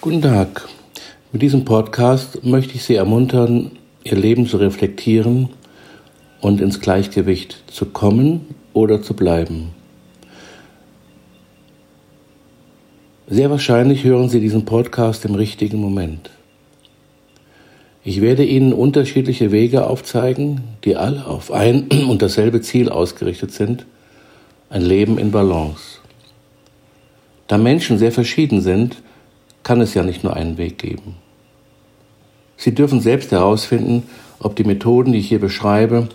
Guten Tag. Mit diesem Podcast möchte ich Sie ermuntern, Ihr Leben zu reflektieren und ins Gleichgewicht zu kommen oder zu bleiben. Sehr wahrscheinlich hören Sie diesen Podcast im richtigen Moment. Ich werde Ihnen unterschiedliche Wege aufzeigen, die alle auf ein und dasselbe Ziel ausgerichtet sind, ein Leben in Balance. Da Menschen sehr verschieden sind, kann es ja nicht nur einen Weg geben. Sie dürfen selbst herausfinden, ob die Methoden, die ich hier beschreibe,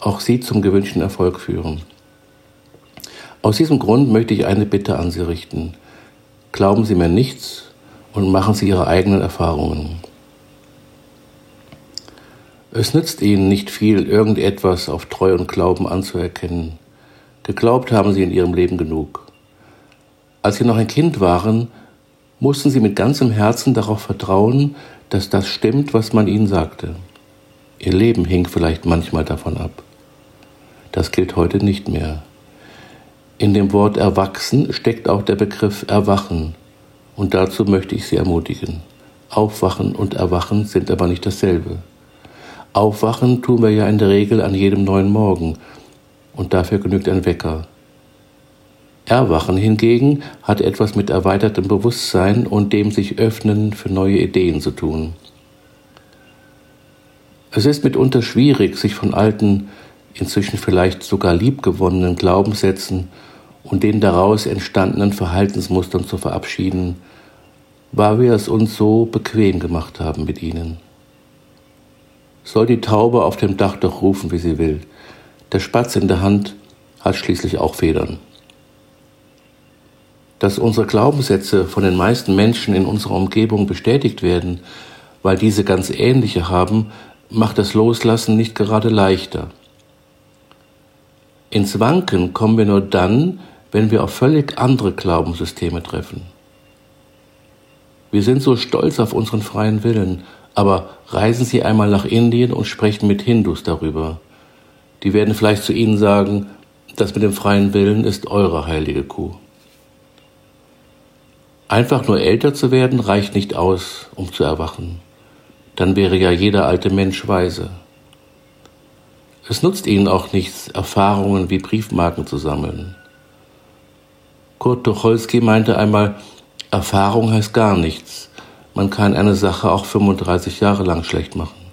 auch Sie zum gewünschten Erfolg führen. Aus diesem Grund möchte ich eine Bitte an Sie richten. Glauben Sie mir nichts und machen Sie Ihre eigenen Erfahrungen. Es nützt Ihnen nicht viel, irgendetwas auf Treu und Glauben anzuerkennen. Geglaubt haben Sie in Ihrem Leben genug. Als Sie noch ein Kind waren, mussten Sie mit ganzem Herzen darauf vertrauen, dass das stimmt, was man Ihnen sagte. Ihr Leben hing vielleicht manchmal davon ab. Das gilt heute nicht mehr. In dem Wort erwachsen steckt auch der Begriff erwachen. Und dazu möchte ich Sie ermutigen. Aufwachen und erwachen sind aber nicht dasselbe. Aufwachen tun wir ja in der Regel an jedem neuen Morgen. Und dafür genügt ein Wecker. Erwachen hingegen hat etwas mit erweitertem Bewusstsein und dem sich öffnen für neue Ideen zu tun. Es ist mitunter schwierig, sich von alten, inzwischen vielleicht sogar liebgewonnenen Glaubenssätzen und den daraus entstandenen Verhaltensmustern zu verabschieden, weil wir es uns so bequem gemacht haben mit ihnen. Soll die Taube auf dem Dach doch rufen, wie sie will. Der Spatz in der Hand hat schließlich auch Federn. Dass unsere Glaubenssätze von den meisten Menschen in unserer Umgebung bestätigt werden, weil diese ganz ähnliche haben, macht das Loslassen nicht gerade leichter. Ins Wanken kommen wir nur dann, wenn wir auf völlig andere Glaubenssysteme treffen. Wir sind so stolz auf unseren freien Willen, aber reisen Sie einmal nach Indien und sprechen mit Hindus darüber. Die werden vielleicht zu Ihnen sagen, das mit dem freien Willen ist eure heilige Kuh. Einfach nur älter zu werden reicht nicht aus, um zu erwachen. Dann wäre ja jeder alte Mensch weise. Es nutzt ihnen auch nichts, Erfahrungen wie Briefmarken zu sammeln. Kurt Tucholsky meinte einmal, Erfahrung heißt gar nichts. Man kann eine Sache auch 35 Jahre lang schlecht machen.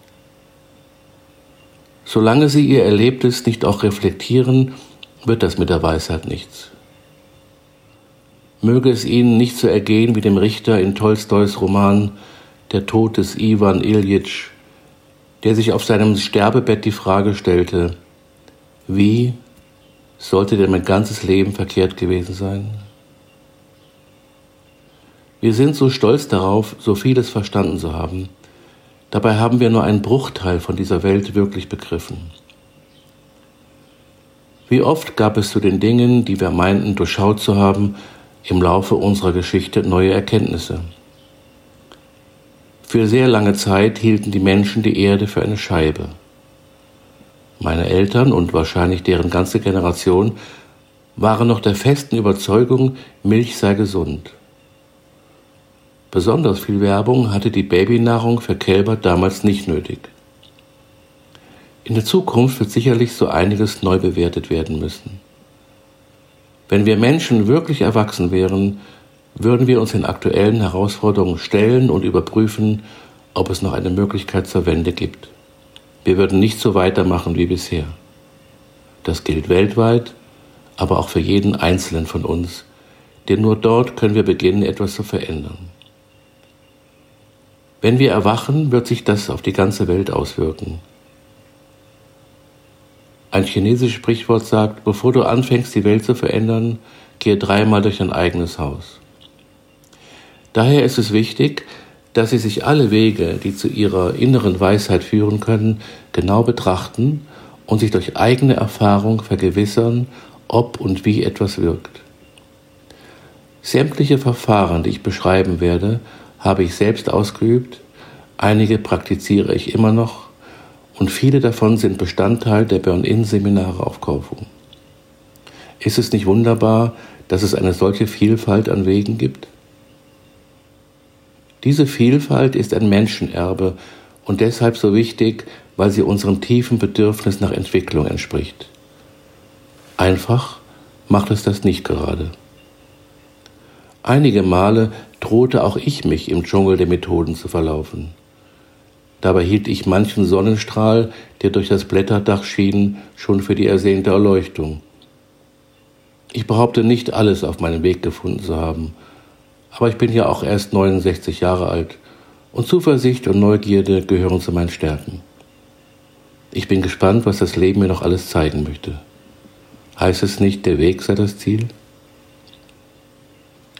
Solange Sie Ihr Erlebtes nicht auch reflektieren, wird das mit der Weisheit nichts. Möge es Ihnen nicht so ergehen wie dem Richter in Tolstois Roman Der Tod des Iwan Iljitsch, der sich auf seinem Sterbebett die Frage stellte, wie sollte denn mein ganzes Leben verkehrt gewesen sein? Wir sind so stolz darauf, so vieles verstanden zu haben. Dabei haben wir nur einen Bruchteil von dieser Welt wirklich begriffen. Wie oft gab es zu den Dingen, die wir meinten durchschaut zu haben, im Laufe unserer Geschichte neue Erkenntnisse. Für sehr lange Zeit hielten die Menschen die Erde für eine Scheibe. Meine Eltern und wahrscheinlich deren ganze Generation waren noch der festen Überzeugung, Milch sei gesund. Besonders viel Werbung hatte die Babynahrung für Kälber damals nicht nötig. In der Zukunft wird sicherlich so einiges neu bewertet werden müssen. Wenn wir Menschen wirklich erwachsen wären, würden wir uns den aktuellen Herausforderungen stellen und überprüfen, ob es noch eine Möglichkeit zur Wende gibt. Wir würden nicht so weitermachen wie bisher. Das gilt weltweit, aber auch für jeden Einzelnen von uns, denn nur dort können wir beginnen, etwas zu verändern. Wenn wir erwachen, wird sich das auf die ganze Welt auswirken. Ein chinesisches Sprichwort sagt, bevor du anfängst, die Welt zu verändern, gehe dreimal durch dein eigenes Haus. Daher ist es wichtig, dass Sie sich alle Wege, die zu Ihrer inneren Weisheit führen können, genau betrachten und sich durch eigene Erfahrung vergewissern, ob und wie etwas wirkt. Sämtliche Verfahren, die ich beschreiben werde, habe ich selbst ausgeübt, einige praktiziere ich immer noch und viele davon sind Bestandteil der Burn-In-Seminare auf Korfu. Ist es nicht wunderbar, dass es eine solche Vielfalt an Wegen gibt? Diese Vielfalt ist ein Menschenerbe und deshalb so wichtig, weil sie unserem tiefen Bedürfnis nach Entwicklung entspricht. Einfach macht es das nicht gerade. Einige Male drohte auch ich mich im Dschungel der Methoden zu verlaufen. Dabei hielt ich manchen Sonnenstrahl, der durch das Blätterdach schien, schon für die ersehnte Erleuchtung. Ich behaupte nicht alles auf meinem Weg gefunden zu haben, aber ich bin ja auch erst 69 Jahre alt und Zuversicht und Neugierde gehören zu meinen Stärken. Ich bin gespannt, was das Leben mir noch alles zeigen möchte. Heißt es nicht, der Weg sei das Ziel?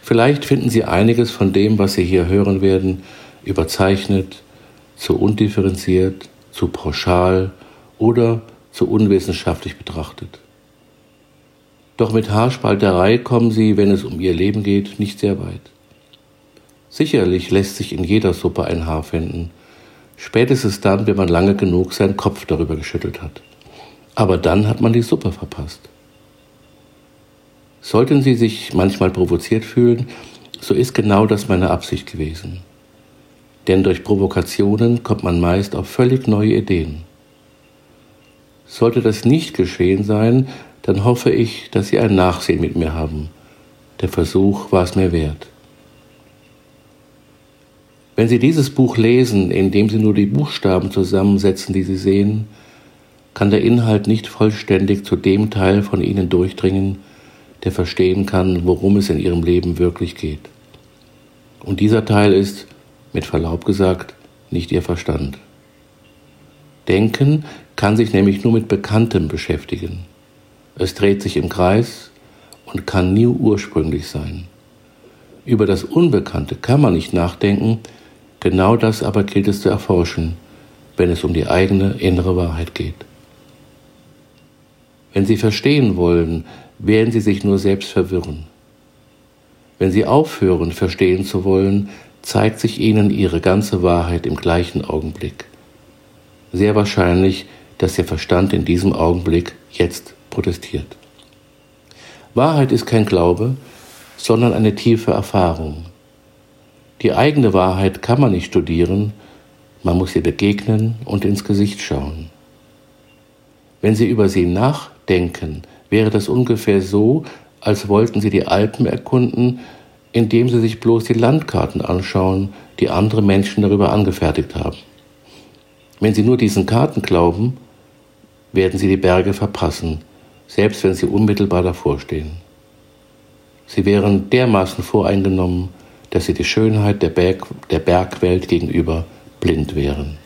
Vielleicht finden Sie einiges von dem, was Sie hier hören werden, überzeichnet, zu undifferenziert, zu pauschal oder zu unwissenschaftlich betrachtet. Doch mit Haarspalterei kommen Sie, wenn es um Ihr Leben geht, nicht sehr weit. Sicherlich lässt sich in jeder Suppe ein Haar finden, spätestens dann, wenn man lange genug seinen Kopf darüber geschüttelt hat. Aber dann hat man die Suppe verpasst. Sollten Sie sich manchmal provoziert fühlen, so ist genau das meine Absicht gewesen. Denn durch Provokationen kommt man meist auf völlig neue Ideen. Sollte das nicht geschehen sein, dann hoffe ich, dass Sie ein Nachsehen mit mir haben. Der Versuch war es mir wert. Wenn Sie dieses Buch lesen, indem Sie nur die Buchstaben zusammensetzen, die Sie sehen, kann der Inhalt nicht vollständig zu dem Teil von Ihnen durchdringen, der verstehen kann, worum es in ihrem Leben wirklich geht. Und dieser Teil ist, mit Verlaub gesagt, nicht ihr Verstand. Denken kann sich nämlich nur mit Bekanntem beschäftigen. Es dreht sich im Kreis und kann nie ursprünglich sein. Über das Unbekannte kann man nicht nachdenken, genau das aber gilt es zu erforschen, wenn es um die eigene innere Wahrheit geht. Wenn Sie verstehen wollen, werden Sie sich nur selbst verwirren. Wenn Sie aufhören, verstehen zu wollen, zeigt sich Ihnen Ihre ganze Wahrheit im gleichen Augenblick. Sehr wahrscheinlich, dass Ihr Verstand in diesem Augenblick jetzt protestiert. Wahrheit ist kein Glaube, sondern eine tiefe Erfahrung. Die eigene Wahrheit kann man nicht studieren, man muss ihr begegnen und ins Gesicht schauen. Wenn Sie über sie nachdenken, wäre das ungefähr so, als wollten Sie die Alpen erkunden, indem Sie sich bloß die Landkarten anschauen, die andere Menschen darüber angefertigt haben. Wenn Sie nur diesen Karten glauben, werden Sie die Berge verpassen, selbst wenn Sie unmittelbar davor stehen. Sie wären dermaßen voreingenommen, dass Sie die Schönheit der, Berg, der Bergwelt gegenüber blind wären.